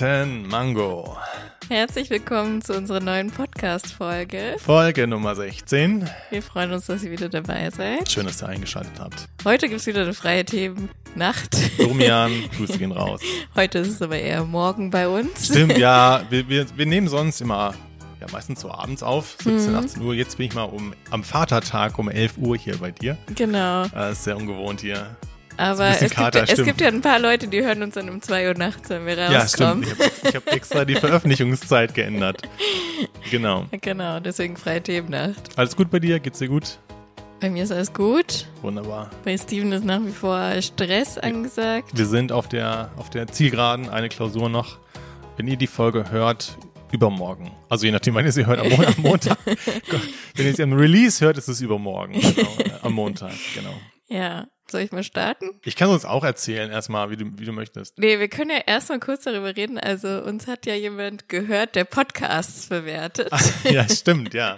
Guten Mango. Herzlich willkommen zu unserer neuen Podcast-Folge. Folge Nummer 16. Wir freuen uns, dass ihr wieder dabei seid. Schön, dass ihr eingeschaltet habt. Heute gibt's wieder eine freie Themennacht. Domian, Grüße gehen raus. Heute ist es aber eher morgen bei uns. Stimmt, ja. Wir, wir, wir nehmen sonst immer, ja, meistens so abends auf, 17, 18 Uhr. Jetzt bin ich mal um, am Vatertag um 11 Uhr hier bei dir. Genau. Das ist sehr ungewohnt hier. Aber es gibt, Kater, es stimmt. gibt ja ein paar Leute, die hören uns dann um 2 Uhr nachts, wenn wir Ja, rauskommen. stimmt. Ich habe hab extra die Veröffentlichungszeit geändert. Genau. Genau, deswegen freie Themennacht. Alles gut bei dir? Geht's dir gut? Bei mir ist alles gut. Wunderbar. Bei Steven ist nach wie vor Stress angesagt. Wir sind auf der, auf der Zielgeraden, eine Klausur noch. Wenn ihr die Folge hört, übermorgen. Also je nachdem, wann ihr sie hört, am, Mon am Montag. Wenn ihr sie am Release hört, ist es übermorgen. Genau, am Montag, genau. Ja. Soll ich mal starten? Ich kann uns auch erzählen, erstmal, wie du, wie du möchtest. Nee, wir können ja erstmal kurz darüber reden. Also uns hat ja jemand gehört, der Podcasts bewertet. ja, stimmt, ja.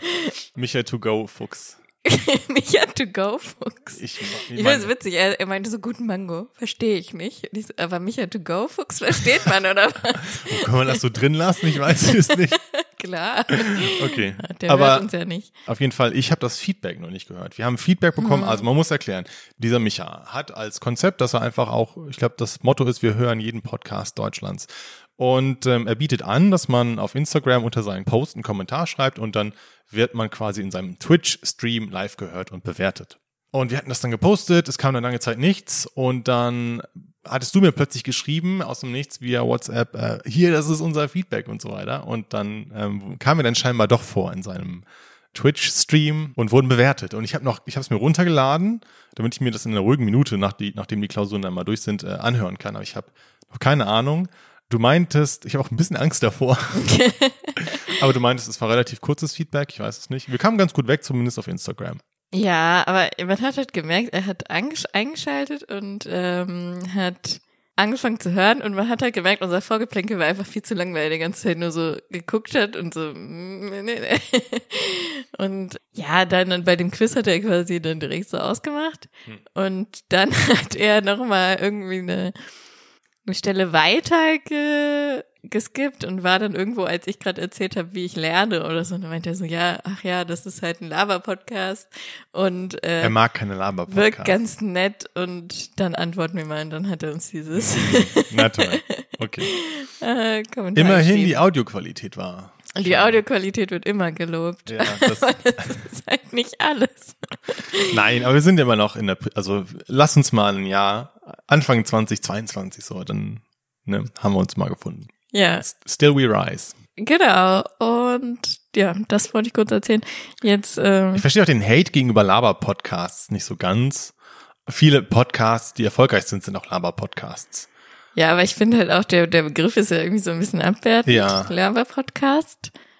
Michael to go Fuchs. Micha to go, Fuchs. Ich, Ich ich finde es witzig, er, er meinte so, guten Mango, verstehe ich nicht. Ich so, aber Micha to go, Fuchs, versteht man, oder was? kann man das so drin lassen? Ich weiß es nicht. Klar, Okay. der Aber hört uns ja nicht. Auf jeden Fall, ich habe das Feedback noch nicht gehört. Wir haben Feedback bekommen, also man muss erklären, dieser Micha hat als Konzept, dass er einfach auch, ich glaube, das Motto ist, wir hören jeden Podcast Deutschlands. Und ähm, er bietet an, dass man auf Instagram unter seinen Post einen Kommentar schreibt und dann wird man quasi in seinem Twitch-Stream live gehört und bewertet. Und wir hatten das dann gepostet, es kam dann lange Zeit nichts und dann hattest du mir plötzlich geschrieben aus dem Nichts via WhatsApp, äh, hier, das ist unser Feedback und so weiter. Und dann ähm, kam mir dann scheinbar doch vor in seinem Twitch-Stream und wurden bewertet. Und ich habe noch, ich habe es mir runtergeladen, damit ich mir das in einer ruhigen Minute, nach die, nachdem die Klausuren dann mal durch sind, äh, anhören kann. Aber ich habe noch keine Ahnung. Du meintest, ich habe auch ein bisschen Angst davor. Aber du meintest, es war relativ kurzes Feedback, ich weiß es nicht. Wir kamen ganz gut weg, zumindest auf Instagram. Ja, aber man hat halt gemerkt, er hat eingeschaltet und ähm, hat angefangen zu hören und man hat halt gemerkt, unser Vorgeplänkel war einfach viel zu lang, weil er die ganze Zeit nur so geguckt hat und so nee, nee, und ja, dann, dann bei dem Quiz hat er quasi dann direkt so ausgemacht und dann hat er nochmal irgendwie eine, eine Stelle weiter ge, geskippt und war dann irgendwo, als ich gerade erzählt habe, wie ich lerne oder so, und dann meinte er so, ja, ach ja, das ist halt ein Lava-Podcast und Er äh, mag keine wirkt Laber-Podcasts. ganz nett und dann antworten wir mal und dann hat er uns dieses Na toll. Okay. äh, Kommentar Immerhin die Audioqualität war. Und die Audioqualität wird immer gelobt. Ja, das, das ist halt nicht alles. nein, aber wir sind immer noch in der, also lass uns mal ein Jahr, Anfang 2022 so, dann ne, haben wir uns mal gefunden. Ja, Still we rise. genau. Und ja, das wollte ich kurz erzählen. Jetzt, ähm, Ich verstehe auch den Hate gegenüber Laber-Podcasts nicht so ganz. Viele Podcasts, die erfolgreich sind, sind auch Laber-Podcasts. ja, aber ich finde halt auch, der, der Begriff ist ja irgendwie so ein bisschen abwertend. Ja.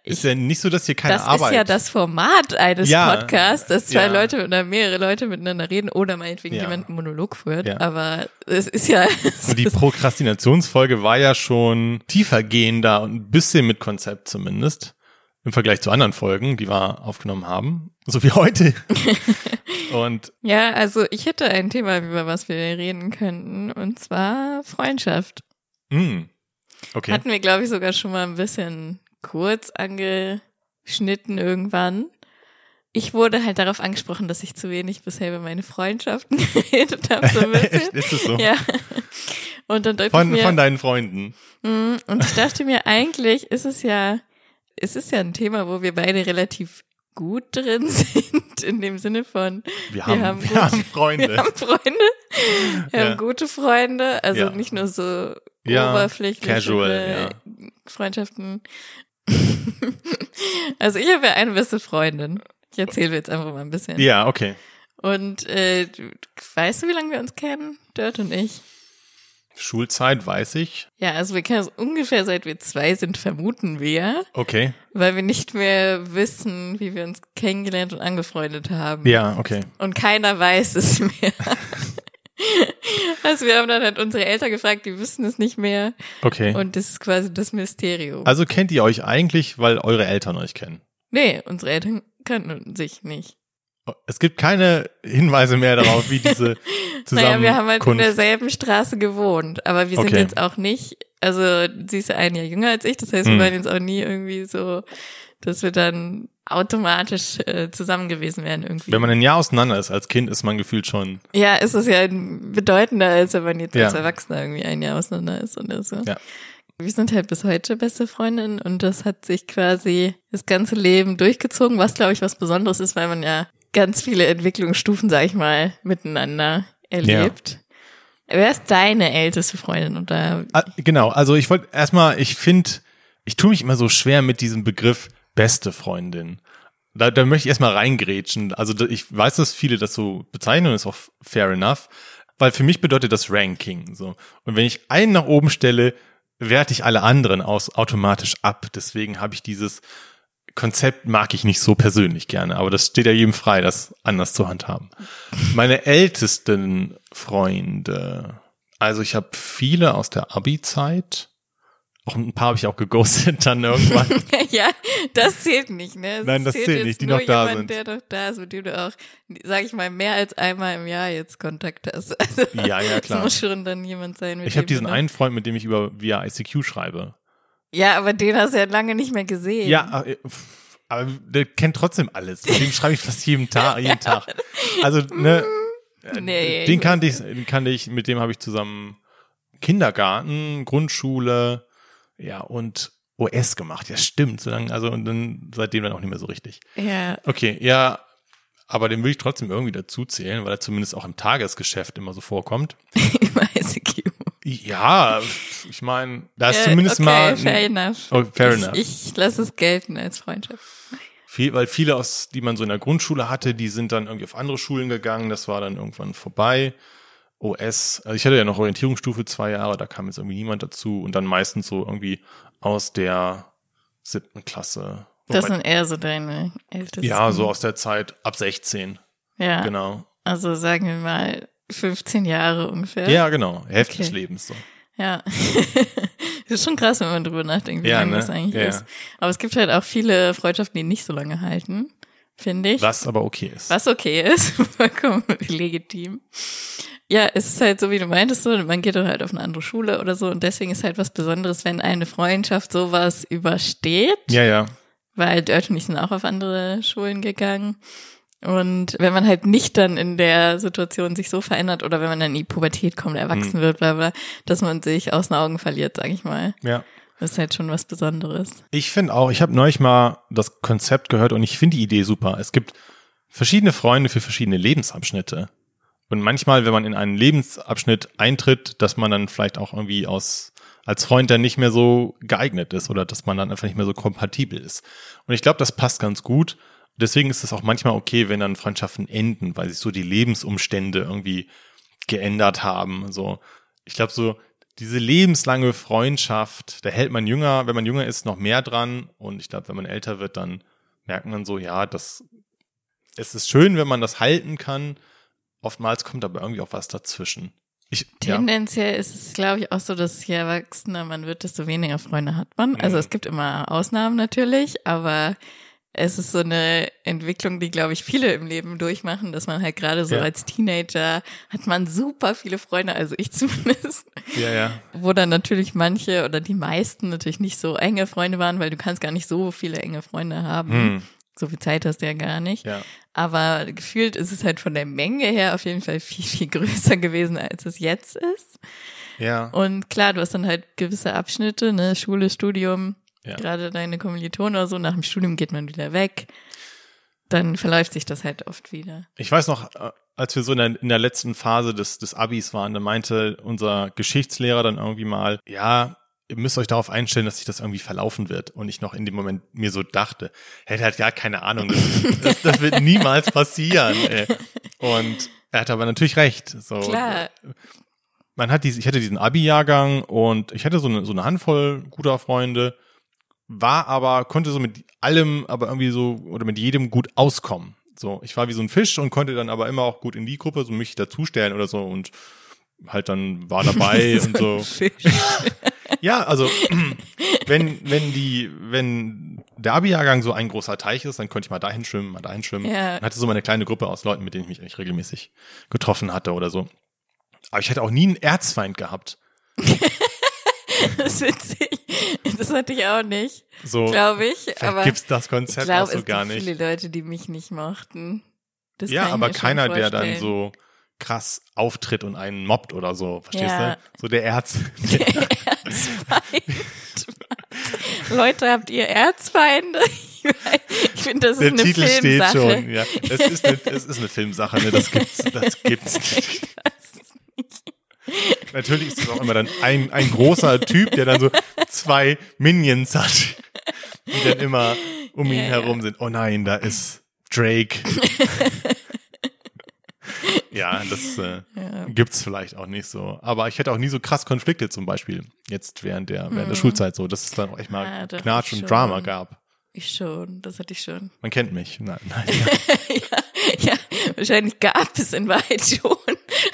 Ist ja nicht so, dass hier keine Das Arbeit. ist ja das Format eines Ja, Podcasts, dass zwei ja. Leute oder mehrere Leute miteinander reden oder meinetwegen Ja. jemand einen Monolog führt. Ja. Aber es ist ja, Und die Prokrastinationsfolge war ja schon tiefergehender und ein bisschen mit Konzept zumindest. Im Vergleich zu anderen Folgen, die wir aufgenommen haben. So wie heute. und ja, also ich hätte ein Thema, über was wir reden könnten, und zwar Freundschaft. mh, okay. Hatten wir, glaube ich, sogar schon mal ein bisschen kurz angeschnitten irgendwann. Ich wurde halt darauf angesprochen, dass ich zu wenig bisher über meine Freundschaften geredet habe, so ein bisschen. Echt, ist es so? Ja. Und dann Von, mir, von deinen Freunden. Mm, Und ich dachte mir, eigentlich ist es ja, es ist ja ein Thema, wo wir beide relativ gut drin sind, in dem Sinne von, Wir haben, wir haben haben, gut- Freunde. wir haben Freunde, wir Ja. haben gute Freunde, also Ja. nicht nur so Ja, oberflächliche casual, Freundschaften. also ich habe ja eine beste Freundin. Ich erzähle jetzt einfach mal ein bisschen. ja, okay. Und äh, weißt du, wie lange wir uns kennen, Dirt und ich? Schulzeit weiß ich. Ja, also wir kennen uns ungefähr seit wir zwei sind, vermuten wir, Okay. weil wir nicht mehr wissen, wie wir uns kennengelernt und angefreundet haben. Ja, okay. Und keiner weiß es mehr. also wir haben dann halt unsere Eltern gefragt, die wissen es nicht mehr. Okay. Und das ist quasi das Mysterium. also kennt ihr euch eigentlich, weil eure Eltern euch kennen? nee, unsere Eltern kannten sich nicht. Es gibt keine Hinweise mehr darauf, wie diese zusammen. naja, wir haben halt in derselben Straße gewohnt, aber wir sind okay. jetzt auch nicht, also sie ist ja ein Jahr jünger als ich, das heißt, wir hm. waren jetzt auch nie irgendwie so, dass wir dann automatisch äh, zusammen gewesen wären irgendwie. Wenn man ein Jahr auseinander ist als Kind, ist man gefühlt schon. Ja, ist es ja bedeutender, als wenn man jetzt ja. als Erwachsener irgendwie ein Jahr auseinander ist oder so. Ja. Wir sind halt bis heute beste Freundinnen und das hat sich quasi das ganze Leben durchgezogen, was glaube ich was Besonderes ist, weil man ja ganz viele Entwicklungsstufen, sag ich mal, miteinander erlebt. Ja. Wer ist deine älteste Freundin oder? Ah, genau, also ich wollte erstmal, ich finde, ich tue mich immer so schwer mit diesem Begriff beste Freundin. Da, da möchte ich erstmal reingrätschen. Also ich weiß, dass viele das so bezeichnen ist auch fair enough, weil für mich bedeutet das Ranking so. Und wenn ich einen nach oben stelle, werte ich alle anderen aus automatisch ab. Deswegen habe ich dieses Konzept mag ich nicht so persönlich gerne, aber das steht ja jedem frei, das anders zu handhaben. Meine ältesten Freunde, also ich habe viele aus der Abi-Zeit, auch ein paar habe ich auch geghostet dann irgendwann. ja, das zählt nicht, ne? Das Nein, das zählt, zählt nicht, die noch da jemand, sind. Der doch da ist, mit dem du auch, sag ich mal, mehr als einmal im Jahr jetzt Kontakt hast. Also, ja, ja, klar. Das muss schon dann jemand sein. Ich habe diesen einen Freund, mit dem ich über via ICQ schreibe. Ja, aber den hast du ja lange nicht mehr gesehen. Ja, äh, aber der kennt trotzdem alles. Mit dem schreibe ich fast jeden Tag, jeden Tag. Also, ne, äh, nee, den kannte ich, den kannte ich, mit dem habe ich zusammen Kindergarten, Grundschule, ja, und OS gemacht. Ja, stimmt. So lange, also und dann seitdem dann auch nicht mehr so richtig. Ja. Okay, ja, aber den will ich trotzdem irgendwie dazu zählen, weil er zumindest auch im Tagesgeschäft immer so vorkommt. Ja, ich meine, da ist ja, zumindest okay, mal. Fair enough. Oh, fair enough. Ich, ich lasse es gelten als Freundschaft. Viel, weil viele aus, die man so in der Grundschule hatte, die sind dann irgendwie auf andere Schulen gegangen. Das war dann irgendwann vorbei. OS, also ich hatte ja noch Orientierungsstufe zwei Jahre, da kam jetzt irgendwie niemand dazu und dann meistens so irgendwie aus der siebten Klasse. Das sind eher so deine ältesten. Ja, so aus der Zeit ab 16. Ja. Genau. Also sagen wir mal 15 Jahre ungefähr. Ja, genau. Hälfte okay. des Lebens so. Ja. das ist schon krass, wenn man drüber nachdenkt, wie ja, lange ne? das eigentlich ja. ist. Aber es gibt halt auch viele Freundschaften, die nicht so lange halten, finde ich. Was aber okay ist. Was okay ist. Vollkommen legitim. Ja, es ist halt so, wie du meintest, so, man geht dann halt auf eine andere Schule oder so und deswegen ist halt was Besonderes, wenn eine Freundschaft sowas übersteht. Ja, ja. Weil Dirt und ich sind auch auf andere Schulen gegangen. Und wenn man halt nicht dann in der Situation sich so verändert oder wenn man dann in die Pubertät kommt, erwachsen mhm. wird, bla bla, dass man sich aus den Augen verliert, sag ich mal. Ja. Das ist halt schon was Besonderes. Ich finde auch, ich habe neulich mal das Konzept gehört und ich finde die Idee super. Es gibt verschiedene Freunde für verschiedene Lebensabschnitte. Und manchmal, wenn man in einen Lebensabschnitt eintritt, dass man dann vielleicht auch irgendwie aus als Freund dann nicht mehr so geeignet ist oder dass man dann einfach nicht mehr so kompatibel ist. Und ich glaube, das passt ganz gut. Deswegen ist es auch manchmal okay, wenn dann Freundschaften enden, weil sich so die Lebensumstände irgendwie geändert haben. So, ich glaube so diese lebenslange Freundschaft, da hält man jünger, wenn man jünger ist, noch mehr dran. Und ich glaube, wenn man älter wird, dann merkt man so, ja, das es ist schön, wenn man das halten kann. Oftmals kommt aber irgendwie auch was dazwischen. Ich, Tendenziell ja. ist es, glaube ich, auch so, dass je erwachsener man wird, desto weniger Freunde hat man. Also mhm. es gibt immer Ausnahmen natürlich, aber es ist so eine Entwicklung, die, glaube ich, viele im Leben durchmachen, dass man halt gerade so ja. als Teenager hat man super viele Freunde, also ich zumindest. Ja, ja. Wo dann natürlich manche oder die meisten natürlich nicht so enge Freunde waren, weil du kannst gar nicht so viele enge Freunde haben. Hm. So viel Zeit hast du ja gar nicht. Ja. Aber gefühlt ist es halt von der Menge her auf jeden Fall viel, viel größer gewesen, als es jetzt ist. Ja. Und klar, du hast dann halt gewisse Abschnitte, ne, Schule, Studium, ja. gerade deine Kommilitonen oder so, nach dem Studium geht man wieder weg. Dann verläuft sich das halt oft wieder. Ich weiß noch, äh, als wir so in der, in der letzten Phase des, des Abis waren, da meinte unser Geschichtslehrer dann irgendwie mal, ja, ihr müsst euch darauf einstellen, dass sich das irgendwie verlaufen wird. Und ich noch in dem Moment mir so dachte, hätte halt gar keine Ahnung, das, das, das wird niemals passieren. Ey. Und er hat aber natürlich recht. So. Klar. Man hat diese, ich hatte diesen Abi-Jahrgang und ich hatte so eine, so eine Handvoll guter Freunde, war aber, konnte so mit allem, aber irgendwie so, oder mit jedem gut auskommen. So, ich war wie so ein Fisch und konnte dann aber immer auch gut in die Gruppe so mich dazustellen oder so und halt dann war dabei so und so. ja, also wenn wenn die wenn der Abi-Jahrgang so ein großer Teich ist, dann konnte ich mal dahin schwimmen, mal dahin schwimmen. Ja. Und hatte so meine kleine Gruppe aus Leuten, mit denen ich mich eigentlich regelmäßig getroffen hatte oder so. Aber ich hätte auch nie einen Erzfeind gehabt. Das ist witzig. Das hatte ich auch nicht, So, glaube ich. Aber gibt's das Konzept glaube, auch so es gar gibt nicht. viele Leute, die mich nicht mochten. Das ja, aber keiner, der dann so krass auftritt und einen mobbt oder so, verstehst Ja. du? So der Erz. Erzfeind. Leute, habt ihr Erzfeinde? Ich finde, das ist Der eine Titel steht Filmsache. schon, ja. Es ist eine, es ist eine Filmsache, ne? Das gibt's, das gibt's nicht. Natürlich ist es auch immer dann ein, ein großer Typ, der dann so zwei Minions hat, die dann immer um ihn Ja, ja. herum sind. Oh nein, da ist Drake. ja, das äh, Ja. gibt's vielleicht auch nicht so. Aber ich hätte auch nie so krass Konflikte zum Beispiel jetzt während der, während der Schulzeit so, dass es dann auch echt mal Mhm. Ja, Knatsch und. Drama gab. Ich schon, das hatte ich schon. Man kennt mich. Nein, nein. Ja, wahrscheinlich gab es in Wahrheit schon.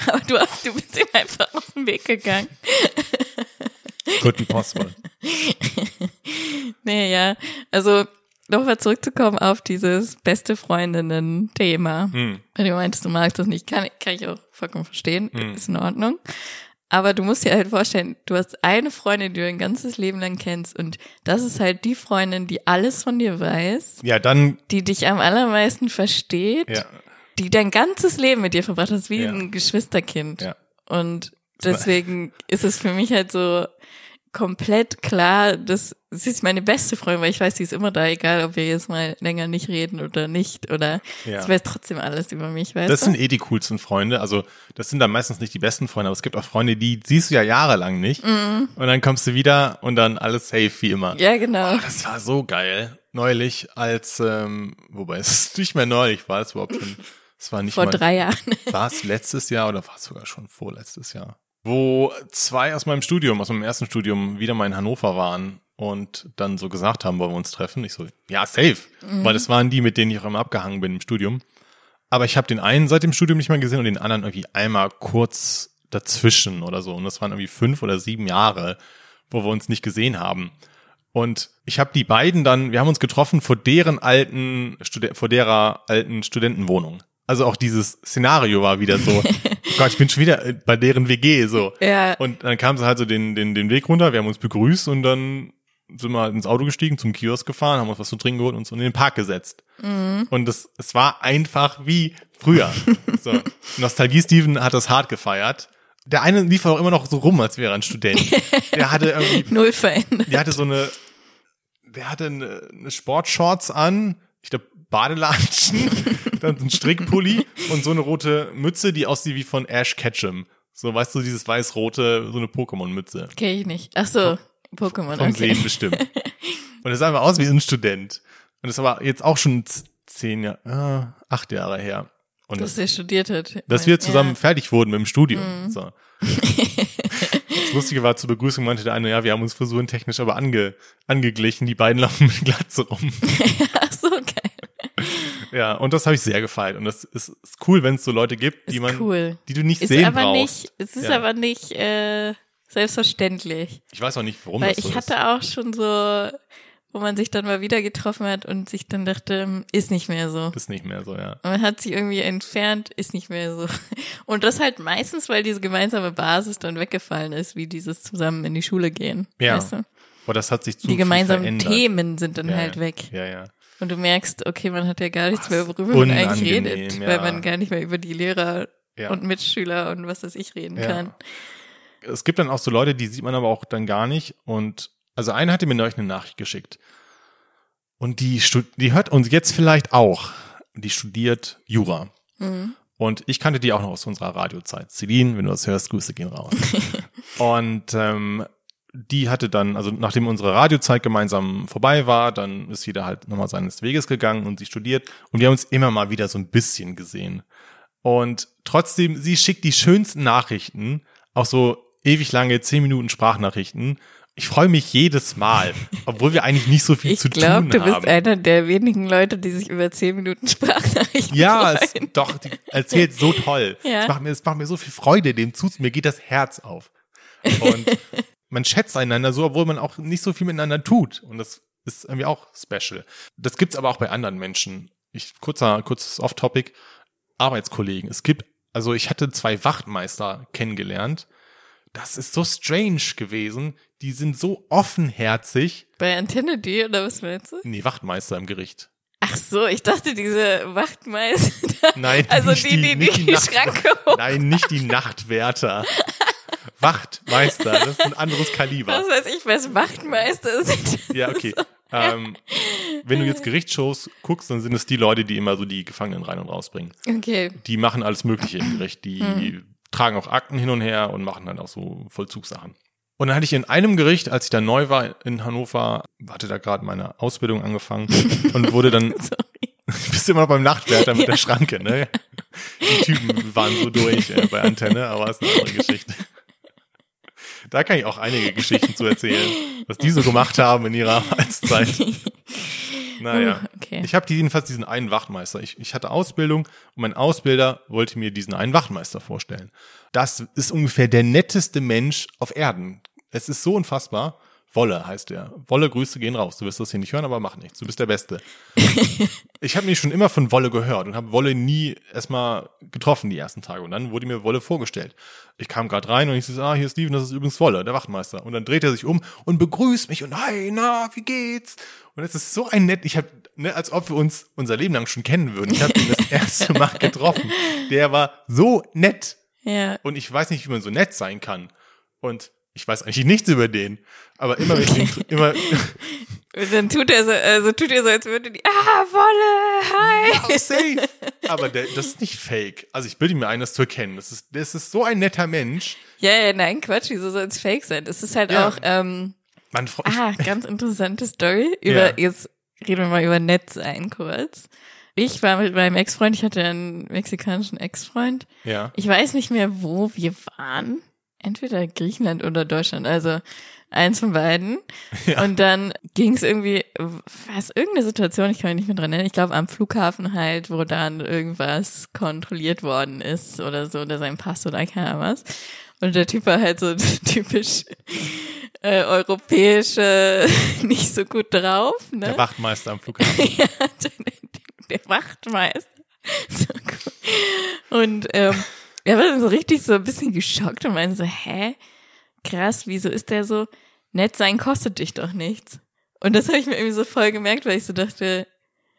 Aber du, hast, du bist ihm einfach aus dem Weg gegangen. Couldn't possible. Nee, ja. Also, nochmal zurückzukommen auf dieses beste Freundinnen-Thema. Hm. Wenn du meintest, du magst das nicht, kann, kann ich auch vollkommen verstehen. Ist in Ordnung. Aber du musst dir halt vorstellen, du hast eine Freundin, die du dein ganzes Leben lang kennst und das ist halt die Freundin, die alles von dir weiß, Ja, dann, die dich am allermeisten versteht, ja, die dein ganzes Leben mit dir verbracht hat, wie Ja. ein Geschwisterkind. ja. Und deswegen ist es für mich halt so komplett klar, dass sie ist meine beste Freundin, weil ich weiß, sie ist immer da, egal ob wir jetzt mal länger nicht reden oder nicht oder Ja. sie weiß trotzdem alles über mich, weißt Das du? sind eh die coolsten Freunde. Also, das sind dann meistens nicht die besten Freunde, aber es gibt auch Freunde, die siehst du ja jahrelang nicht. Und dann kommst du wieder und dann alles safe wie immer. Mhm. ja, genau. Das war so geil. Neulich als, ähm, wobei es nicht mehr neulich war, es überhaupt schon, es war nicht Vor mal, drei Jahren. war es letztes Jahr oder war es sogar schon vorletztes Jahr? Wo zwei aus meinem Studium, aus meinem ersten Studium wieder mal in Hannover waren und dann so gesagt haben, wollen wir uns treffen. Ich so, ja, safe. Weil das waren die, mit denen ich auch immer abgehangen bin im Studium. Aber ich habe den einen seit dem Studium nicht mehr gesehen und den anderen irgendwie einmal kurz dazwischen oder so. Und das waren irgendwie fünf oder sieben Jahre, wo wir uns nicht gesehen haben. Und ich habe die beiden dann, wir haben uns getroffen vor deren alten, vor derer alten Studentenwohnung. Also auch dieses Szenario war wieder so, Gott, ich bin schon wieder äh, bei deren WG so. Ja. Und dann kam sie halt so den, den, den Weg runter, wir haben uns begrüßt und dann sind wir halt ins Auto gestiegen, zum Kiosk gefahren, haben uns was zu trinken geholt und uns in den Park gesetzt. Und das, es war einfach wie früher. so. Nostalgie Steven hat das hart gefeiert. Der eine lief auch immer noch so rum, als wäre er ein Student. Der hatte irgendwie Null verändert. der hatte so eine, der hatte eine, eine Sportshorts an, ich glaube Badelatschen, dann so ein Strickpulli und so eine rote Mütze, die aussieht wie von Ash Ketchum. So, weißt du, dieses weiß-rote, so eine Pokémon-Mütze. Kenn ich nicht. Ach so, Pokémon, Vom okay. Sehen bestimmt. Und es sah einfach aus wie ein Student. Und das war jetzt auch schon zehn Jahre, äh, acht Jahre her. Und Dass das, er studiert hat. dass wir Ja. zusammen fertig wurden mit dem Studium. Mhm. So. Das Lustige war, zur Begrüßung meinte der eine, ja, wir haben uns frisurentechnisch aber ange, angeglichen, die beiden laufen mit Glatze rum. Ja, und das habe ich sehr gefeiert. Und das ist, ist cool, wenn es so Leute gibt, die Ist man, cool. die du nicht Ist sehen aber brauchst. nicht, es ist Ja. aber nicht äh, selbstverständlich. Ich weiß auch nicht, warum Weil das so ich ist. hatte auch schon so, wo man sich dann mal wieder getroffen hat und sich dann dachte, hm, ist nicht mehr so. Ist nicht mehr so, ja. Und man hat sich irgendwie entfernt, ist nicht mehr so. Und das halt meistens, weil diese gemeinsame Basis dann weggefallen ist, wie dieses zusammen in die Schule gehen. Ja. Weißt du? Aber das hat sich zu Die gemeinsamen. Themen sind dann ja, halt ja. weg. Ja, ja. Und du merkst, okay, man hat ja gar nichts mehr, worüber man eigentlich redet, ja. weil man gar nicht mehr über die Lehrer Ja. und Mitschüler und was weiß ich reden Ja. kann. Es gibt dann auch so Leute, die sieht man aber auch dann gar nicht. Und also eine hatte mir neulich eine Nachricht geschickt. Und die, die hört uns jetzt vielleicht auch. Die studiert Jura. Mhm. Und ich kannte die auch noch aus unserer Radiozeit. Celine, wenn du das hörst, Grüße gehen raus. und ähm, die hatte dann, also nachdem unsere Radiozeit gemeinsam vorbei war, dann ist jeder halt nochmal seines Weges gegangen und sie studiert. Und wir haben uns immer mal wieder so ein bisschen gesehen. Und trotzdem, sie schickt die schönsten Nachrichten, auch so ewig lange 10 Minuten Sprachnachrichten. Ich freue mich jedes Mal, obwohl wir eigentlich nicht so viel Ich zu glaube, tun du bist haben. einer der wenigen Leute, die sich über zehn Minuten Sprachnachrichten Ja, es, doch, die erzählt so toll. Ja. Es, macht mir, es macht mir so viel Freude, dem zu, mir geht das Herz auf. Und man schätzt einander so, obwohl man auch nicht so viel miteinander tut. Und das ist irgendwie auch special. Das gibt's aber auch bei anderen Menschen. Ich, kurzer, kurzes Off-Topic. Arbeitskollegen. Es gibt, also ich hatte zwei Wachtmeister kennengelernt. Das ist so strange gewesen. Die sind so offenherzig. Bei Antenne D oder was meinst du? Nee, Wachtmeister im Gericht. Ach so, ich dachte diese Wachtmeister. Nein, also nicht die, die, die, die, die Schranke hoch. Nein, nicht die Nachtwärter. Wachtmeister, das ist ein anderes Kaliber. Was weiß ich, was Wachtmeister sind. Ja, okay. Ähm, wenn du jetzt Gerichtsshows guckst, dann sind es die Leute, die immer so die Gefangenen rein und rausbringen. Okay. Die machen alles Mögliche im Gericht. Die tragen auch Akten hin und her und machen dann auch so Vollzugssachen. Und dann hatte ich in einem Gericht, als ich da neu war in Hannover, hatte da gerade meine Ausbildung angefangen und wurde dann, Sorry. bist immer noch beim Nachtwärter mit der Schranke, ne? Die Typen waren so durch äh, bei Antenne, aber ist eine andere Geschichte. Da kann ich auch einige Geschichten zu erzählen, was die so gemacht haben in ihrer Arbeitszeit. Naja. Uh, okay. Ich habe jedenfalls diesen einen Wachtmeister. Ich, ich hatte Ausbildung und mein Ausbilder wollte mir diesen einen Wachtmeister vorstellen. Das ist ungefähr der netteste Mensch auf Erden. Es ist so unfassbar. Wolle heißt er. Wolle, Grüße gehen raus. Du wirst das hier nicht hören, aber mach nichts. Du bist der Beste. ich habe mich schon immer von Wolle gehört und habe Wolle nie erstmal getroffen die ersten Tage. Und dann wurde mir Wolle vorgestellt. Ich kam gerade rein und ich so, ah, hier ist Steven, das ist übrigens Wolle, der Wachtmeister. Und dann dreht er sich um und begrüßt mich und hi, na, wie geht's? Und es ist so ein nett, ich habe, ne, als ob wir uns unser Leben lang schon kennen würden. Ich habe ihn das erste Mal getroffen. Der war so nett. Ja. Und ich weiß nicht, wie man so nett sein kann. Und ich weiß eigentlich nichts über den. Aber immer, wenn ich ihn, immer, dann tut er so, also tut er so, als würde die, ah, Wolle, hi. Ja, safe. Aber der, das ist nicht fake. Also ich bilde mir ein, das zu erkennen. Das ist, das ist so ein netter Mensch. Ja, ja, nein, Quatsch, wieso soll es fake sein? Das ist halt Ja. auch, ähm, Man, ah, ganz interessante Story. Über, Ja. jetzt reden wir mal über nett sein kurz. Ich war mit meinem Ex-Freund, ich hatte einen mexikanischen Ex-Freund. ja. Ich weiß nicht mehr, wo wir waren. Entweder Griechenland oder Deutschland, also eins von beiden. Ja. Und dann ging es irgendwie, was, irgendeine Situation, ich kann mich nicht mehr dran erinnern, ich glaube am Flughafen halt, wo dann irgendwas kontrolliert worden ist oder so, oder sein Pass oder keine Ahnung was. Und der Typ war halt so typisch äh, europäische, nicht so gut drauf, ne? Der Wachtmeister am Flughafen. ja, der Wachtmeister. So cool. Und ähm, er war dann so richtig so ein bisschen geschockt und meinte so, hä? Krass, wieso ist der so? Nett sein kostet dich doch nichts. Und das habe ich mir irgendwie so voll gemerkt, weil ich so dachte,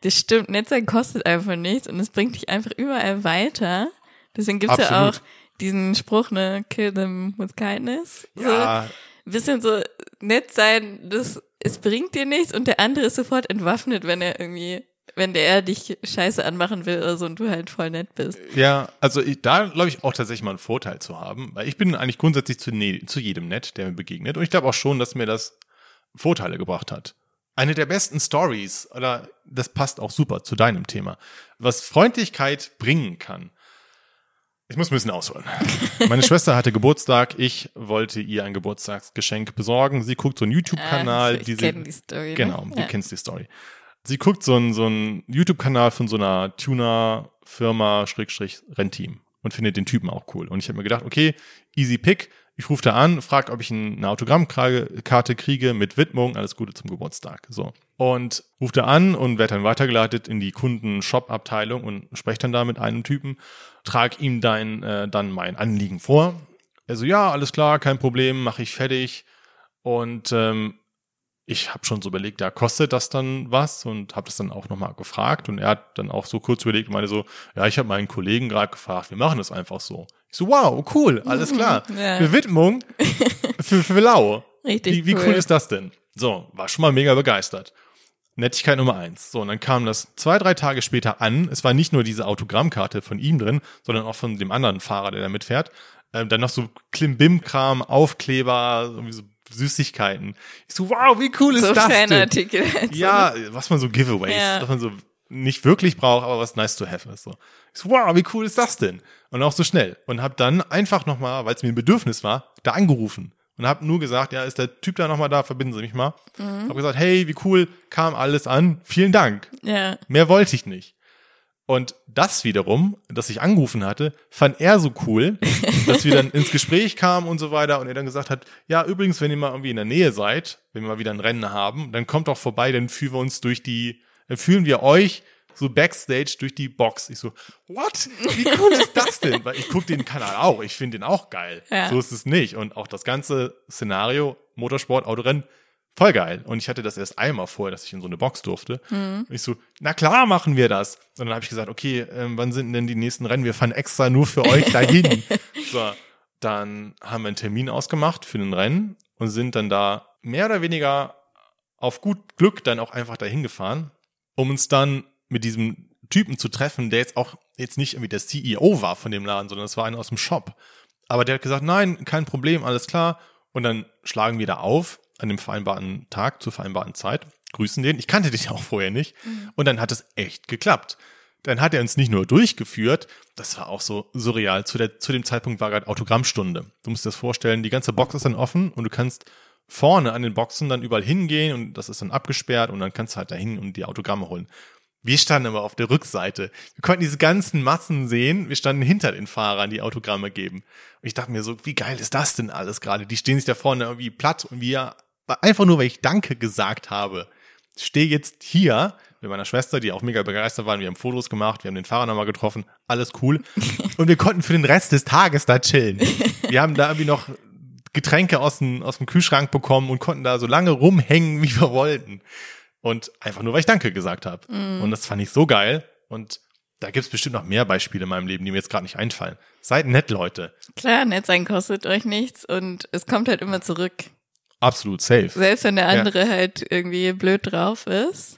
das stimmt, nett sein kostet einfach nichts und es bringt dich einfach überall weiter. Deswegen gibt's ja Absolut. auch diesen Spruch, ne, kill them with kindness. So Ja, ein bisschen so nett sein, das, es bringt dir nichts und der andere ist sofort entwaffnet, wenn er irgendwie, wenn der dich scheiße anmachen will oder so und du halt voll nett bist. ja, also ich, da glaube ich auch tatsächlich mal einen Vorteil zu haben, weil ich bin eigentlich grundsätzlich zu, ne, zu jedem nett, der mir begegnet. Und ich glaube auch schon, dass mir das Vorteile gebracht hat. Eine der besten Stories, oder das passt auch super zu deinem Thema, was Freundlichkeit bringen kann. Ich muss ein bisschen ausholen. Meine Schwester hatte Geburtstag, ich wollte ihr ein Geburtstagsgeschenk besorgen. Sie guckt so einen YouTube-Kanal. Ah, ich kenne die Story. Genau, ne? du ja. kennst die Story. Sie guckt so einen so einen YouTube-Kanal von so einer Tuner-Firma, Schrägstrich, Rennteam und findet den Typen auch cool. Und ich habe mir gedacht, okay, easy pick. Ich rufe da an, frage, ob ich ein- eine Autogrammkarte kriege mit Widmung, alles Gute zum Geburtstag. So. Und rufe da an und werde dann weitergeleitet in die Kunden-Shop-Abteilung und spreche dann da mit einem Typen, trage ihm dein, äh, dann mein Anliegen vor. Er so, ja, alles klar, kein Problem, mache ich fertig. Und ähm, ich habe schon so überlegt, ja, kostet das dann was? Und habe das dann auch nochmal gefragt. Und er hat dann auch so kurz überlegt und meinte so, ja, ich habe meinen Kollegen gerade gefragt, wir machen das einfach so. Ich so, wow, cool, alles klar. Ja. Eine Widmung für, für Lau. Richtig Wie, wie cool. cool ist das denn? So, war schon mal mega begeistert. Nettigkeit Nummer eins. So, und dann kam das zwei, drei Tage später an. Es war nicht nur diese Autogrammkarte von ihm drin, sondern auch von dem anderen Fahrer, der da mitfährt. Ähm, dann noch so Klimbim-Kram, Aufkleber, irgendwie so Süßigkeiten. Ich so, wow, wie cool ist so das denn? Fanartikel. Also, Ja, was man so Giveaways, Ja. was man so nicht wirklich braucht, aber was nice to have ist. So. Ich so, wow, wie cool ist das denn? Und auch so schnell. Und habe dann einfach nochmal, weil es mir ein Bedürfnis war, da angerufen. Und habe nur gesagt, ja, ist der Typ da nochmal da, verbinden Sie mich mal. Mhm. Habe gesagt, hey, wie cool, kam alles an, vielen Dank. Ja, Mehr wollte ich nicht. Und das wiederum, dass ich angerufen hatte, fand er so cool, dass wir dann ins Gespräch kamen und so weiter und er dann gesagt hat, ja, übrigens, wenn ihr mal irgendwie in der Nähe seid, wenn wir mal wieder ein Rennen haben, dann kommt doch vorbei, dann führen wir uns durch die, dann führen wir euch so backstage durch die Box. Ich so, what? Wie cool ist das denn? Weil ich gucke den Kanal auch, ich finde den auch geil. Ja. So ist es nicht. Und auch das ganze Szenario, Motorsport, Autorennen, voll geil. Und ich hatte das erst einmal vorher, dass ich in so eine Box durfte. Und ich so, na klar machen wir das. Und dann habe ich gesagt, okay, ähm, wann sind denn die nächsten Rennen? Wir fahren extra nur für euch dahin. so, dann haben wir einen Termin ausgemacht für ein Rennen und sind dann da mehr oder weniger auf gut Glück dann auch einfach dahin gefahren, um uns dann mit diesem Typen zu treffen, der jetzt auch jetzt nicht irgendwie der CEO war von dem Laden, sondern es war einer aus dem Shop. Aber der hat gesagt, nein, kein Problem, alles klar. Und dann schlagen wir da auf an dem vereinbarten Tag zur vereinbarten Zeit, grüßen den. Ich kannte ja auch vorher nicht. Und dann hat es echt geklappt. Dann hat er uns nicht nur durchgeführt, das war auch so surreal. Zu, der, zu dem Zeitpunkt war gerade Autogrammstunde. Du musst dir das vorstellen, die ganze Box ist dann offen und du kannst vorne an den Boxen dann überall hingehen und das ist dann abgesperrt und dann kannst du halt dahin und die Autogramme holen. Wir standen aber auf der Rückseite. Wir konnten diese ganzen Massen sehen. Wir standen hinter den Fahrern, die Autogramme geben. Und ich dachte mir so, wie geil ist das denn alles gerade? Die stehen sich da vorne irgendwie platt und wir, einfach nur, weil ich Danke gesagt habe, stehe jetzt hier mit meiner Schwester, die auch mega begeistert waren. Wir haben Fotos gemacht, wir haben den Fahrer nochmal getroffen, alles cool. Und wir konnten für den Rest des Tages da chillen. Wir haben da irgendwie noch Getränke aus dem, aus dem Kühlschrank bekommen und konnten da so lange rumhängen, wie wir wollten. Und einfach nur, weil ich Danke gesagt habe. Und das fand ich so geil. Und da gibt's bestimmt noch mehr Beispiele in meinem Leben, die mir jetzt gerade nicht einfallen. Seid nett, Leute. Klar, nett sein kostet euch nichts und es kommt halt immer zurück. Absolut safe. Selbst wenn der andere halt irgendwie blöd drauf ist.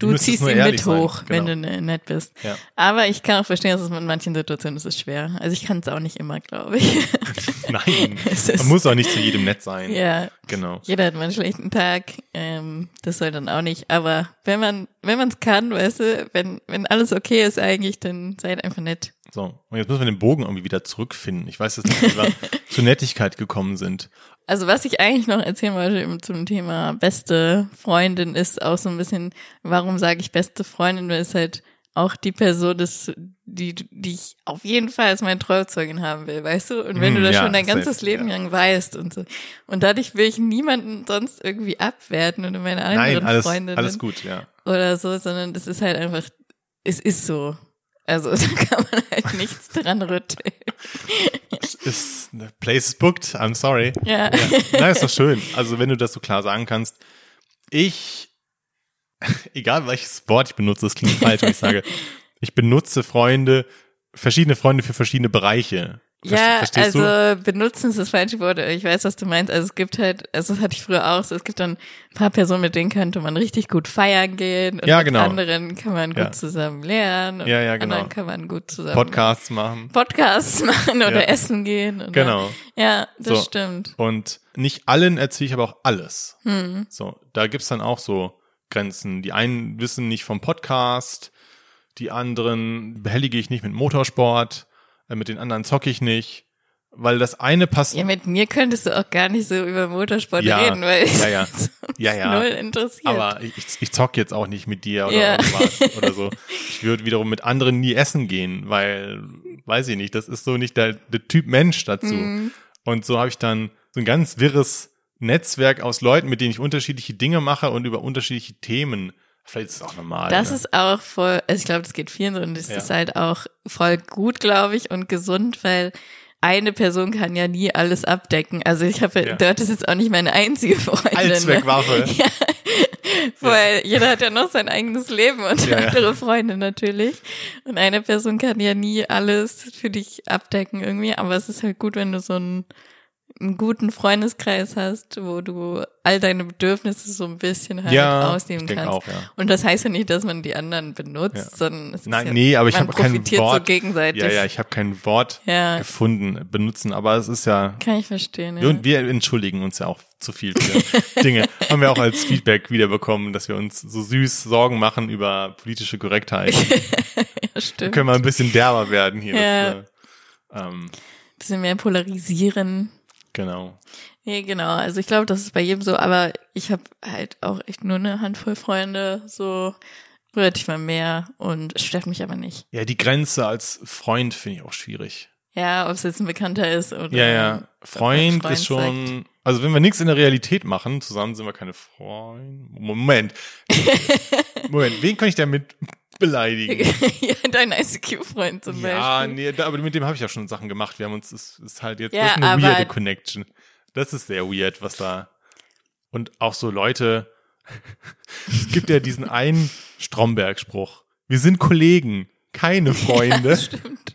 Du Du ziehst ihn mit hoch, wenn du genau. ne- nett bist. Ja. Aber ich kann auch verstehen, dass es in manchen Situationen ist es schwer. Also ich kann es auch nicht immer, glaube ich. Nein, man muss auch nicht zu jedem nett sein. ja, Genau. jeder hat mal einen schlechten Tag. Ähm, das soll dann auch nicht. Aber wenn man, wenn man es kann, weißt du, wenn, wenn alles okay ist eigentlich, dann seid einfach nett. So, und jetzt müssen wir den Bogen irgendwie wieder zurückfinden. Ich weiß jetzt nicht, wie wir zur Nettigkeit gekommen sind. Also was ich eigentlich noch erzählen wollte im- zum Thema beste Freundin ist auch so ein bisschen, warum sage ich beste Freundin, weil es halt auch die Person ist, die, die ich auf jeden Fall als meine Trauzeugin haben will, weißt du? Und wenn Mm, du das ja, schon dein ganzes Leben ja. lang weißt und so. Und dadurch will ich niemanden sonst irgendwie abwerten oder meine anderen Nein, alles, Freundinnen alles gut, ja. oder so, sondern das ist halt einfach, es ist so. Also da kann man halt nichts dran rütteln. Ist, the place is booked, I'm sorry. Ja. Ja. Nein, ist doch schön. Also wenn du das so klar sagen kannst. Ich, egal welches Wort ich benutze, das klingt falsch, wenn ich sage, ich benutze Freunde, verschiedene Freunde für verschiedene Bereiche. Ja, Verstehst also du? benutzen ist das falsche Wort. Ich weiß, was du meinst. Also es gibt halt, also das hatte ich früher auch, so, es gibt dann ein paar Personen, mit denen könnte man richtig gut feiern gehen. Und Ja, mit genau. anderen kann man gut Ja. zusammen lernen. Und Ja, ja, mit genau. anderen kann man gut zusammen Podcasts machen. Podcasts machen oder Ja. essen gehen. Oder, Genau. Ja, das So. stimmt. Und nicht allen erzähle ich aber auch alles. Hm. So, da gibt's dann auch so Grenzen. Die einen wissen nicht vom Podcast, die anderen behellige ich nicht mit Motorsport, mit den anderen zocke ich nicht, weil das eine passt. Ja, mit mir könntest du auch gar nicht so über Motorsport Ja, reden, weil ja, ja. Ja, ja. null interessiert. Aber ich, ich zock jetzt auch nicht mit dir oder Ja. oder so. Ich würde wiederum mit anderen nie essen gehen, weil, weiß ich nicht, das ist so nicht der, der Typ Mensch dazu. Mhm. Und so habe ich dann so ein ganz wirres Netzwerk aus Leuten, mit denen ich unterschiedliche Dinge mache und über unterschiedliche Themen. Vielleicht ist es auch normal. Das ne? ist auch voll, also ich glaube, das geht vielen so und das Ja. ist halt auch voll gut, glaube ich, und gesund, weil eine Person kann ja nie alles abdecken. Also ich habe, Ja. dort ist jetzt auch nicht meine einzige Freundin. Ne? Allzweckwaffe. Ja. Weil jeder hat ja noch sein eigenes Leben und Ja, ja. andere Freunde natürlich. Und eine Person kann ja nie alles für dich abdecken irgendwie. Aber es ist halt gut, wenn du so einen, einen guten Freundeskreis hast, wo du all deine Bedürfnisse so ein bisschen halt Ja, denke kannst. auch, ja. Und das heißt ja nicht, dass man die anderen benutzt, Ja. sondern es ist Nein, ja, nee, aber ich habe kein Wort. so gegenseitig. Ja, ja, ich habe kein Wort Ja. gefunden, benutzen, aber es ist ja, Kann ich verstehen, ja. wir, wir entschuldigen uns ja auch zu viel für Dinge. Haben wir auch als Feedback wiederbekommen, dass wir uns so süß Sorgen machen über politische Korrektheit. ja, stimmt. Können wir ein bisschen derber werden hier. Ja. Das, äh, ähm, Bisschen mehr polarisieren. Genau. Nee, genau. Also ich glaube, das ist bei jedem so, aber ich habe halt auch echt nur eine Handvoll Freunde, so ich mal mehr und es stört mich aber nicht. Ja, die Grenze als Freund finde ich auch schwierig. Ja, ob es jetzt ein Bekannter ist oder. Ja, ja. Freund, man ist schon. Also wenn wir nichts in der Realität machen, zusammen sind wir keine Freunde. Moment. Moment, wen kann ich damit beleidigen? ja, dein ICQ-Freund zum Ja, Beispiel. nee, da, aber mit dem habe ich ja schon Sachen gemacht. Wir haben uns, das ist halt jetzt, Ja, eine weirde Connection. Das ist sehr weird, was da. Und auch so Leute, es gibt ja diesen einen Stromberg-Spruch. Wir sind Kollegen, keine Freunde. Stimmt.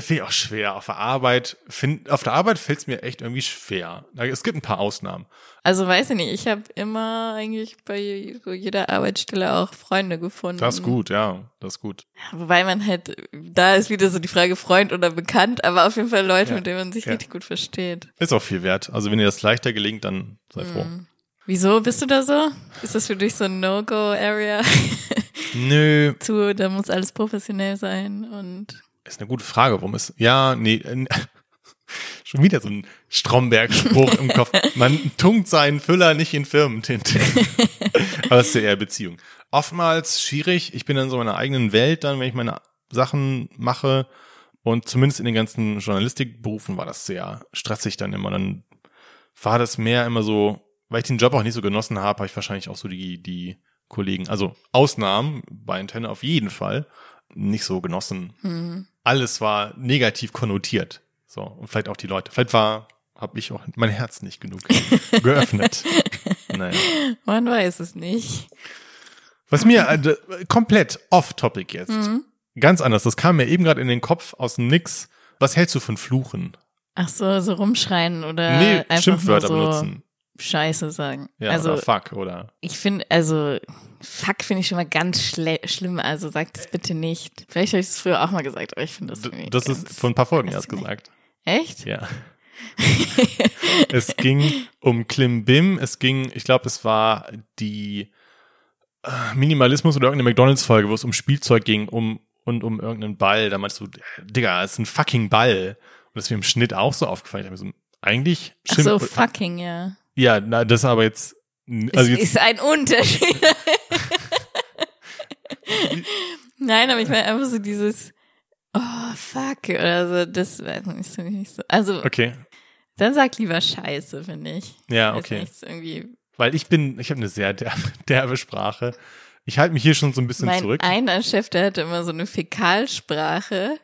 Finde ich auch schwer. Auf der Arbeit, find, auf der Arbeit fällt es mir echt irgendwie schwer. Es gibt ein paar Ausnahmen. Also weiß ich nicht, ich habe immer eigentlich bei so jeder Arbeitsstelle auch Freunde gefunden. Das ist gut, ja, das ist gut. Wobei man halt, da ist wieder so die Frage Freund oder bekannt, aber auf jeden Fall Leute, Ja. mit denen man sich Ja. richtig gut versteht. Ist auch viel wert. Also wenn dir das leichter gelingt, dann sei froh. Mhm. Wieso bist du da so? Ist das für dich so ein No-Go-Area? Nö, Zu, da muss alles professionell sein und ist eine gute Frage. Warum ist, ja, nee, schon wieder so ein Stromberg-Spruch im Kopf. Man tunkt seinen Füller nicht in Firmentinte. Aber das ist ja eher Beziehung. Oftmals schwierig. Ich bin dann so in meiner eigenen Welt dann, wenn ich meine Sachen mache. Und zumindest in den ganzen Journalistikberufen war das sehr stressig dann immer. Dann war das mehr immer so, weil ich den Job auch nicht so genossen habe, habe ich wahrscheinlich auch so die, die Kollegen, also Ausnahmen bei Antenne auf jeden Fall, nicht so genossen. hm. Alles war negativ konnotiert. So, und vielleicht auch die Leute. Vielleicht war, habe ich auch mein Herz nicht genug geöffnet. naja. man weiß es nicht. Was mir äh, komplett off-topic jetzt. Mhm. Ganz anders. Das kam mir eben gerade in den Kopf aus dem Nix. Was hältst du von Fluchen? Ach so, so rumschreien oder nee, einfach Schimpfwörter so benutzen. Scheiße sagen. Ja, also oder fuck oder. ich finde, also fuck finde ich schon mal ganz schlimm. Also sagt es bitte nicht. Vielleicht habe ich es früher auch mal gesagt, aber ich finde das irgendwie Das ganz, ist vor ein paar Folgen erst gesagt. echt. Ja. es ging um Klimbim. Es ging, ich glaube, es war die äh, Minimalismus oder irgendeine McDonalds-Folge, wo es um Spielzeug ging um, und um irgendeinen Ball. Da meinst du, Digga, es ist ein fucking Ball. Und das ist mir im Schnitt auch so aufgefallen. Ich hab mir so, eigentlich Ach so, fucking, ja. Ja, na, das aber jetzt. Also jetzt ist ein Unterschied. Nein, aber ich meine einfach so dieses Oh, fuck, oder so, das weiß ich nicht so. Nicht so. Also, okay. dann sag lieber Scheiße, finde ich. Ja, okay. Weil ich bin, ich habe eine sehr derbe, derbe Sprache. Ich halte mich hier schon so ein bisschen mein zurück. einer Chef, der hatte immer so eine Fäkalsprache,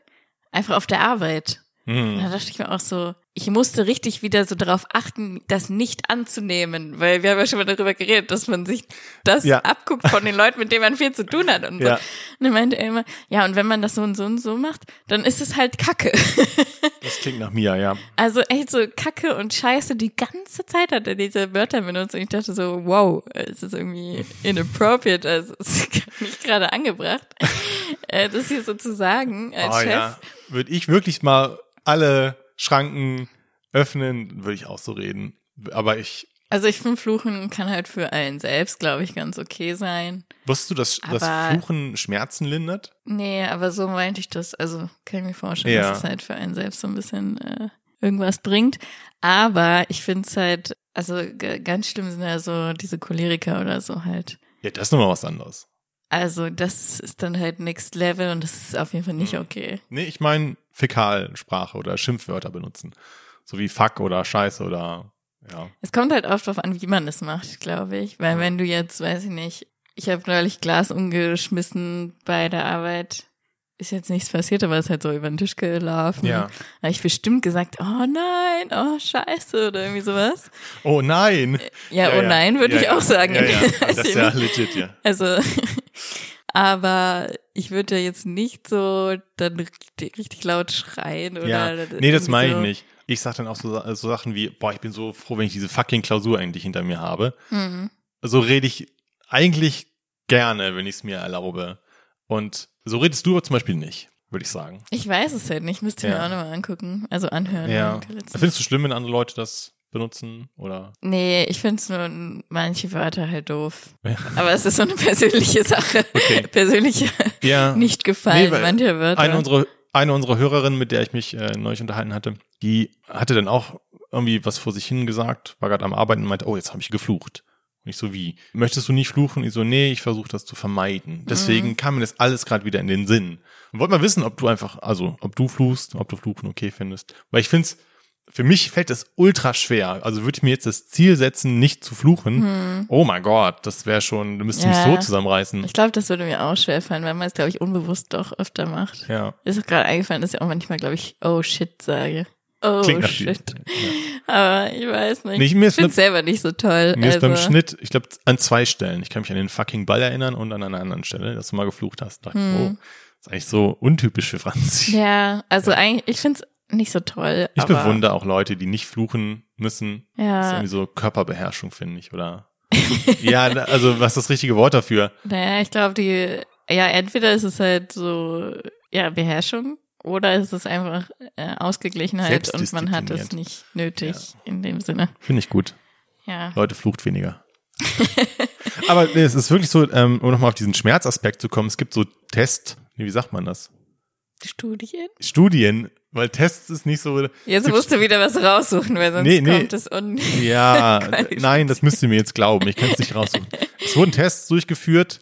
einfach auf der Arbeit. Und da Hm. dachte ich mir auch so, ich musste richtig wieder so darauf achten, das nicht anzunehmen, weil wir haben ja schon mal darüber geredet, dass man sich das Ja. abguckt von den Leuten, mit denen man viel zu tun hat und so. Ja. Und dann meinte er immer, ja, und wenn man das so und so und so macht, dann ist es halt Kacke. Das klingt nach mir, ja. Also echt so Kacke und Scheiße, die ganze Zeit hat er diese Wörter benutzt und ich dachte so, wow, es ist irgendwie inappropriate, also es ist nicht gerade angebracht, äh, das hier so zu sagen als Oh Chef. ja. Würde ich wirklich mal alle Schranken öffnen, würde ich auch so reden. Aber ich, Also ich finde, Fluchen kann halt für einen selbst, glaube ich, ganz okay sein. wusstest du, dass, dass Fluchen Schmerzen lindert? Nee, aber so meinte ich das. Also kann ich mir vorstellen, Ja. dass es halt für einen selbst so ein bisschen äh, irgendwas bringt. Aber ich finde es halt, also ganz schlimm sind ja so diese Choleriker oder so halt. Ja, das ist nochmal was anderes. Also das ist dann halt Next Level und das ist auf jeden Fall nicht okay. Nee, ich meine Fäkalsprache oder Schimpfwörter benutzen. So wie fuck oder scheiße oder, ja. Es kommt halt oft drauf an, wie man es macht, glaube ich. Weil wenn du jetzt, weiß ich nicht, ich habe neulich Glas umgeschmissen bei der Arbeit. Ist jetzt nichts passiert, aber ist halt so über den Tisch gelaufen. Ja. Habe ich bestimmt gesagt, oh nein, oh scheiße oder irgendwie sowas. Oh nein! Ja, oh nein, würde Ja, ich ja. auch sagen. Ja, ja. Das ist ja legit, ja. Also, aber ich würde ja jetzt nicht so dann richtig, richtig laut schreien oder. Ja, nee, das meine ich so. nicht. Ich sag dann auch so, so Sachen wie, boah, ich bin so froh, wenn ich diese fucking Klausur eigentlich hinter mir habe. Mhm. So rede ich eigentlich gerne, wenn ich es mir erlaube. Und so redest du zum Beispiel nicht, würde ich sagen. Ich weiß es halt nicht, müsste Ja. mir auch nochmal angucken. Also anhören. Ja. Findest du schlimm, wenn andere Leute das benutzen? Oder? Nee, ich finde es nur manche Wörter halt doof. Ja. Aber es ist so eine persönliche Sache. Okay. Persönliche Ja. nicht gefallen Nee, weil mancher Wörter. Eine unserer, eine unserer Hörerinnen, mit der ich mich äh, neulich unterhalten hatte, die hatte dann auch irgendwie was vor sich hin gesagt, war gerade am Arbeiten und meinte, oh, jetzt habe ich geflucht. Und ich so, wie? Möchtest du nicht fluchen? Und ich so, nee, ich versuche das zu vermeiden. Deswegen Mhm. kam mir das alles gerade wieder in den Sinn. Und wollte mal wissen, ob du einfach, also ob du fluchst, ob du Fluchen okay findest. Weil ich finde für mich fällt das ultra schwer. Also würde ich mir jetzt das Ziel setzen, nicht zu fluchen. Oh mein Gott, das wäre schon, du müsstest. Ja. mich so zusammenreißen. Ich glaube, das würde mir auch schwerfallen, weil man es, glaube ich, unbewusst doch öfter macht. Ja. Ist auch gerade eingefallen, dass ich auch manchmal, glaube ich, oh shit sage. Oh Klingt shit. Ja. Aber ich weiß nicht. Nee, mir ist ich finde mit- selber nicht so toll. Mir ist beim also, Schnitt, ich glaube, an zwei Stellen. Ich kann mich an den fucking Ball erinnern und an einer anderen Stelle, dass du mal geflucht hast. Dachte, ich, oh, ist eigentlich so untypisch für Franzi. Hm. Ja, also eigentlich, ich finde es nicht so toll. Ich bewundere auch Leute, die nicht fluchen müssen. Das ist Ja, irgendwie so Körperbeherrschung, finde ich, oder? ja, also was ist das richtige Wort dafür? naja, ich glaube, die, ja, entweder ist es halt so, ja, Beherrschung oder ist es einfach äh, Ausgeglichenheit und man hat es nicht nötig in dem Sinne. Finde ich gut. Ja. Leute, flucht weniger. Aber nee, es ist wirklich so, ähm, um nochmal auf diesen Schmerzaspekt zu kommen, es gibt so Test, nee, wie sagt man das? Studien? Studien, weil Tests ist nicht so, Jetzt musst du wieder was raussuchen, weil sonst Nee, nee. kommt es un Ja, nein, das müsst ihr mir jetzt glauben. Ich kann es nicht raussuchen. Es wurden Tests durchgeführt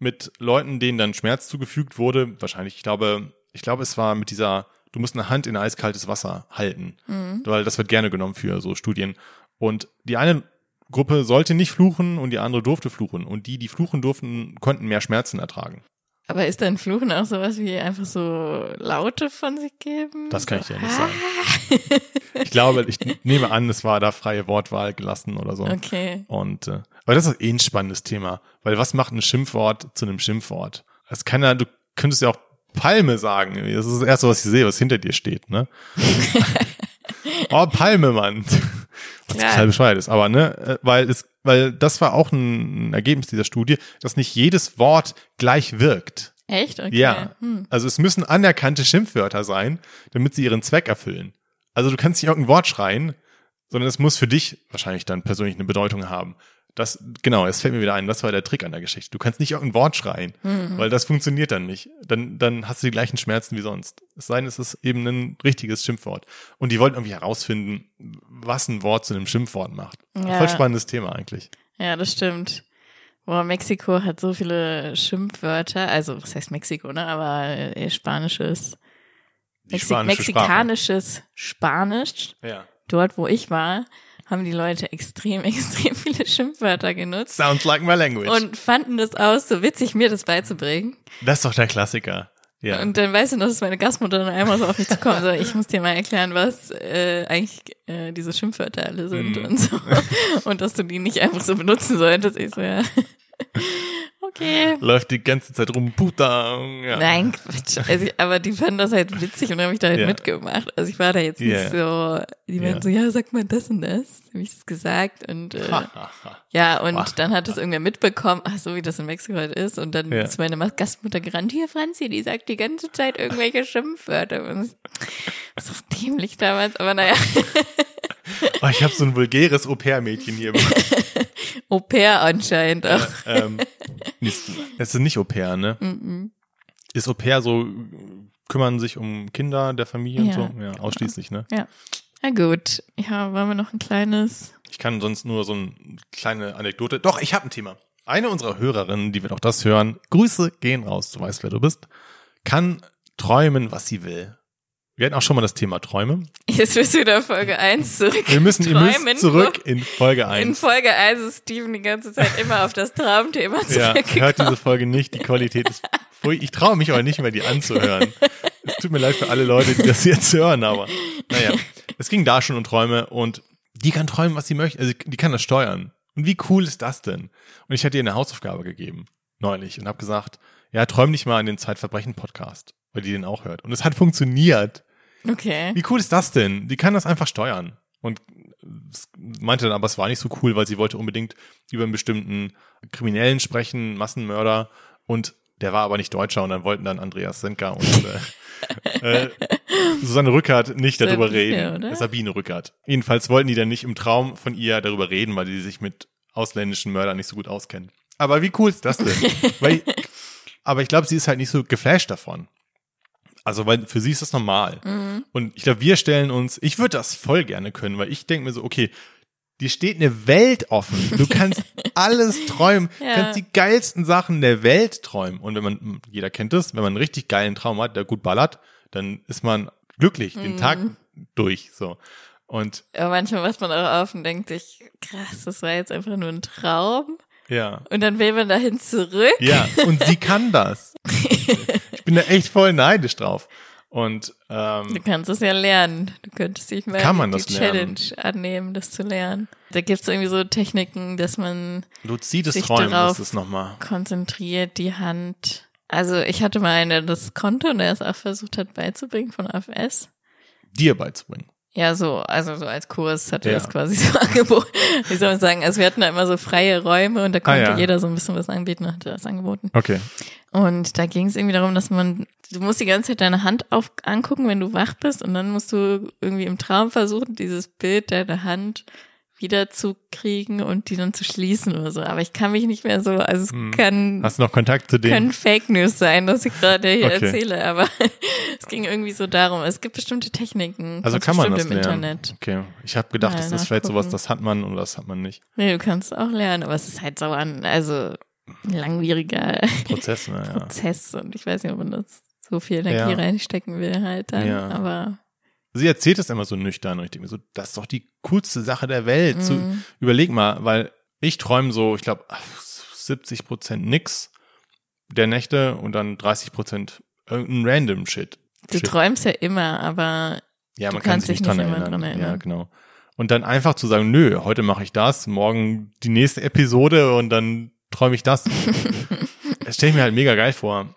mit Leuten, denen dann Schmerz zugefügt wurde. Wahrscheinlich, ich glaube, ich glaube, es war mit dieser, du musst eine Hand in eiskaltes Wasser halten, weil das wird gerne genommen für so Studien. Und die eine Gruppe sollte nicht fluchen und die andere durfte fluchen. Und die, die fluchen durften, konnten mehr Schmerzen ertragen. Aber ist dein Fluchen auch sowas wie einfach so Laute von sich geben? Das kann ich dir nicht sagen. Ich glaube, ich nehme an, es war da freie Wortwahl gelassen oder so. Okay. Und äh, aber das ist eh ein spannendes Thema, weil was macht ein Schimpfwort zu einem Schimpfwort? Das kann ja, du könntest ja auch Palme sagen. Das ist das erste, was ich sehe, was hinter dir steht, ne? oh, Palme, Mann. Was Ja. total bescheuert ist. Aber ne, äh, weil es, weil das war auch ein Ergebnis dieser Studie, dass nicht jedes Wort gleich wirkt. Echt? Okay. Ja. Hm. Also es müssen anerkannte Schimpfwörter sein, damit sie ihren Zweck erfüllen. Also du kannst nicht irgendein Wort schreien, sondern es muss für dich wahrscheinlich dann persönlich eine Bedeutung haben. Das, genau, es fällt mir wieder ein, das war der Trick an der Geschichte. Du kannst nicht irgendein Wort schreien, Mhm. weil das funktioniert dann nicht. Dann, dann hast du die gleichen Schmerzen wie sonst. Es sei denn, es ist eben ein richtiges Schimpfwort. Und die wollten irgendwie herausfinden, was ein Wort zu einem Schimpfwort macht. Ja. Voll spannendes Thema eigentlich. Ja, das stimmt. Boah, Mexiko hat so viele Schimpfwörter. Also, was heißt Mexiko, ne? Aber äh, spanisches. Mexi spanische Sprache. mexikanisches Spanisch. Ja. Dort, wo ich war, haben die Leute extrem, extrem viele Schimpfwörter genutzt. Sounds like my language. Und fanden das aus, so witzig, mir das beizubringen. das ist doch der Klassiker. Ja. Und dann weißt du noch, dass meine Gastmutter dann einmal so auf mich zukommt, so, ich muss dir mal erklären, was äh, eigentlich äh, diese Schimpfwörter alle sind Mhm. und so. Und dass du die nicht einfach so benutzen solltest. Ich so, ja. Okay. läuft die ganze Zeit rum, puta. Ja. Nein, Quatsch. Also, aber die fanden das halt witzig und haben mich da halt Ja. mitgemacht. Also ich war da jetzt nicht Ja. so, die Ja. meinten so, ja, sag mal das und das. Hab ich das gesagt und äh, ja, und Ach. dann hat es irgendwer mitbekommen, ach so wie das in Mexiko halt ist. Und dann Ja. ist meine Gastmutter gerannt, hier Franzi, die sagt die ganze Zeit irgendwelche Schimpfwörter. Und das ist doch dämlich damals, aber naja, Oh, ich habe so ein vulgäres Au-pair-Mädchen hier. Au pair anscheinend auch. ähm, nicht- es ist nicht Au-pair, ne? Mhm. Ist Au-pair so, kümmern sich um Kinder der Familie Ja, und so? Ja, ausschließlich, ne? Ja. Na gut, ja, wollen wir noch ein kleines Ich kann sonst nur so eine kleine Anekdote. Doch, ich habe ein Thema. Eine unserer Hörerinnen, die wird auch das hören, Grüße gehen raus, du weißt, wer du bist, kann träumen, was sie will. Wir hatten auch schon mal das Thema Träume. Jetzt bist du wieder Folge 1 zurück. Wir müssen, ihr müsst zurück in Folge In 1. Folge 1 ist Steven die ganze Zeit immer auf das Traumthema Ja, zurückgekommen. hört diese Folge nicht, die Qualität ist furchtbar. Ich traue mich auch nicht mehr, die anzuhören. Es tut mir leid für alle Leute, die das jetzt hören, aber naja. Es ging da schon um Träume und die kann träumen, was sie möchte. Also die kann das steuern. Und wie cool ist das denn? Und ich hatte ihr eine Hausaufgabe gegeben, neulich, und habe gesagt, ja, träum dich mal an den Zeitverbrechen-Podcast, weil die den auch hört. Und es hat funktioniert. Okay. Wie cool ist das denn? Die kann das einfach steuern. Und meinte dann aber, es war nicht so cool, weil sie wollte unbedingt über einen bestimmten Kriminellen sprechen, Massenmörder. Und der war aber nicht Deutscher und dann wollten dann Andreas Senka und äh, äh, Susanne Rückert nicht darüber Sabine, reden. oder? Sabine Rückert. Jedenfalls wollten die dann nicht im Traum von ihr darüber reden, weil die sich mit ausländischen Mördern nicht so gut auskennen. Aber wie cool ist das denn? weil, aber ich glaube, sie ist halt nicht so geflasht davon. Also, weil für sie ist das normal. Mhm. Und ich glaube, wir stellen uns, ich würde das voll gerne können, weil ich denke mir so, okay, dir steht eine Welt offen. Du kannst alles träumen, Ja. kannst die geilsten Sachen der Welt träumen. Und wenn man, jeder kennt es, wenn man einen richtig geilen Traum hat, der gut ballert, dann ist man glücklich den Tag durch, so. Und, Aber manchmal wacht man auch auf und denkt sich, krass, das war jetzt einfach nur ein Traum. Ja. Und dann will man dahin zurück. Ja, und sie kann das. Ich bin da echt voll neidisch drauf. Und ähm, Du kannst es ja lernen. Du könntest dich mal Kann man die das lernen? Challenge annehmen, das zu lernen. Da gibt's irgendwie so Techniken, dass man luzides sich Träumen darauf- ist es nochmal. konzentriert die Hand. Also ich hatte mal einen, der das konnte und der es auch versucht hat beizubringen von AFS. Dir beizubringen. Ja, so, also so als Kurs hat er Ja. das quasi so angeboten. Wie soll man sagen? Also wir hatten da immer so freie Räume und da konnte Ah, ja. jeder so ein bisschen was anbieten und hat er das angeboten. Okay. Und da ging es irgendwie darum, dass man, du musst die ganze Zeit deine Hand auf, angucken, wenn du wach bist und dann musst du irgendwie im Traum versuchen, dieses Bild deiner Hand wieder zu kriegen und die dann zu schließen oder so. Aber ich kann mich nicht mehr so, also es Hm. kann, Hast du noch Kontakt zu denen? können Fake News sein, was ich gerade hier Okay. erzähle, aber es ging irgendwie so darum. Es gibt bestimmte Techniken. Also kann man das lernen. im Internet. Okay. Ich habe gedacht, Mal das ist vielleicht sowas, das hat man und das hat man nicht. Nee, du kannst auch lernen, aber es ist halt so ein, also langwieriger Prozess, ne, ja. Prozess und ich weiß nicht, ob man das so viel Energie Ja. reinstecken will halt dann, Ja. aber Sie erzählt es immer so nüchtern und ich denke mir so, das ist doch die coolste Sache der Welt. Mhm. überleg mal, weil ich träume so, ich glaube, 70 Prozent nix der Nächte und dann 30 Prozent irgendein random Shit. du Shit. träumst ja immer, aber Ja, du man kann kannst sich dich nicht dran nicht immer erinnern. dran erinnern. Ja, genau. Und dann einfach zu sagen, nö, heute mache ich das, morgen die nächste Episode und dann träume ich das. das stelle ich mir halt mega geil vor.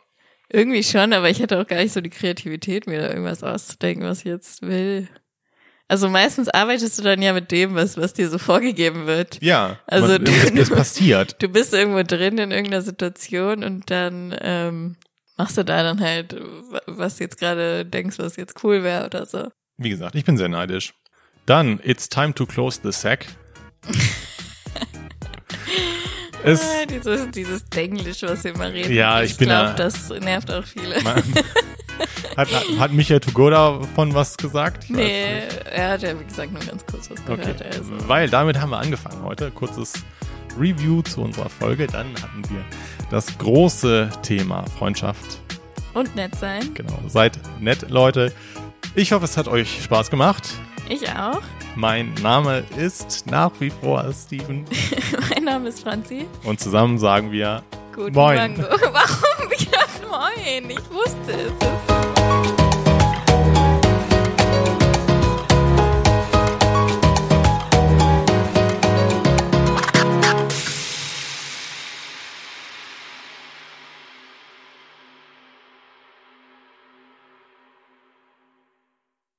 Irgendwie schon, aber ich hätte auch gar nicht so die Kreativität, mir da irgendwas auszudenken, was ich jetzt will. Also meistens arbeitest du dann ja mit dem, was, was dir so vorgegeben wird. Ja, Also man, du- es, es passiert. Du bist irgendwo drin in irgendeiner Situation und dann ähm, machst du da dann halt, was du jetzt gerade denkst, was jetzt cool wäre oder so. Wie gesagt, ich bin sehr neidisch. Dann, it's time to close the sack. es, Ah, dieses, dieses Denglisch, was wir immer reden. Ja, ich bin glaub, da- das nervt auch viele. hat, hat, hat Michael Togo davon was gesagt? Ich nee, er hat ja, wie gesagt, nur ganz kurz was Okay, gehört. Also. weil damit haben wir angefangen heute. Kurzes Review zu unserer Folge. Dann hatten wir das große Thema Freundschaft. Und nett sein. Genau, seid nett, Leute. Ich hoffe, es hat euch Spaß gemacht. Ich auch. Mein Name ist nach wie vor Steven mein Name ist Franzi. und zusammen sagen wir Guten Moin. Mango. Warum wieder Moin? Ich wusste es.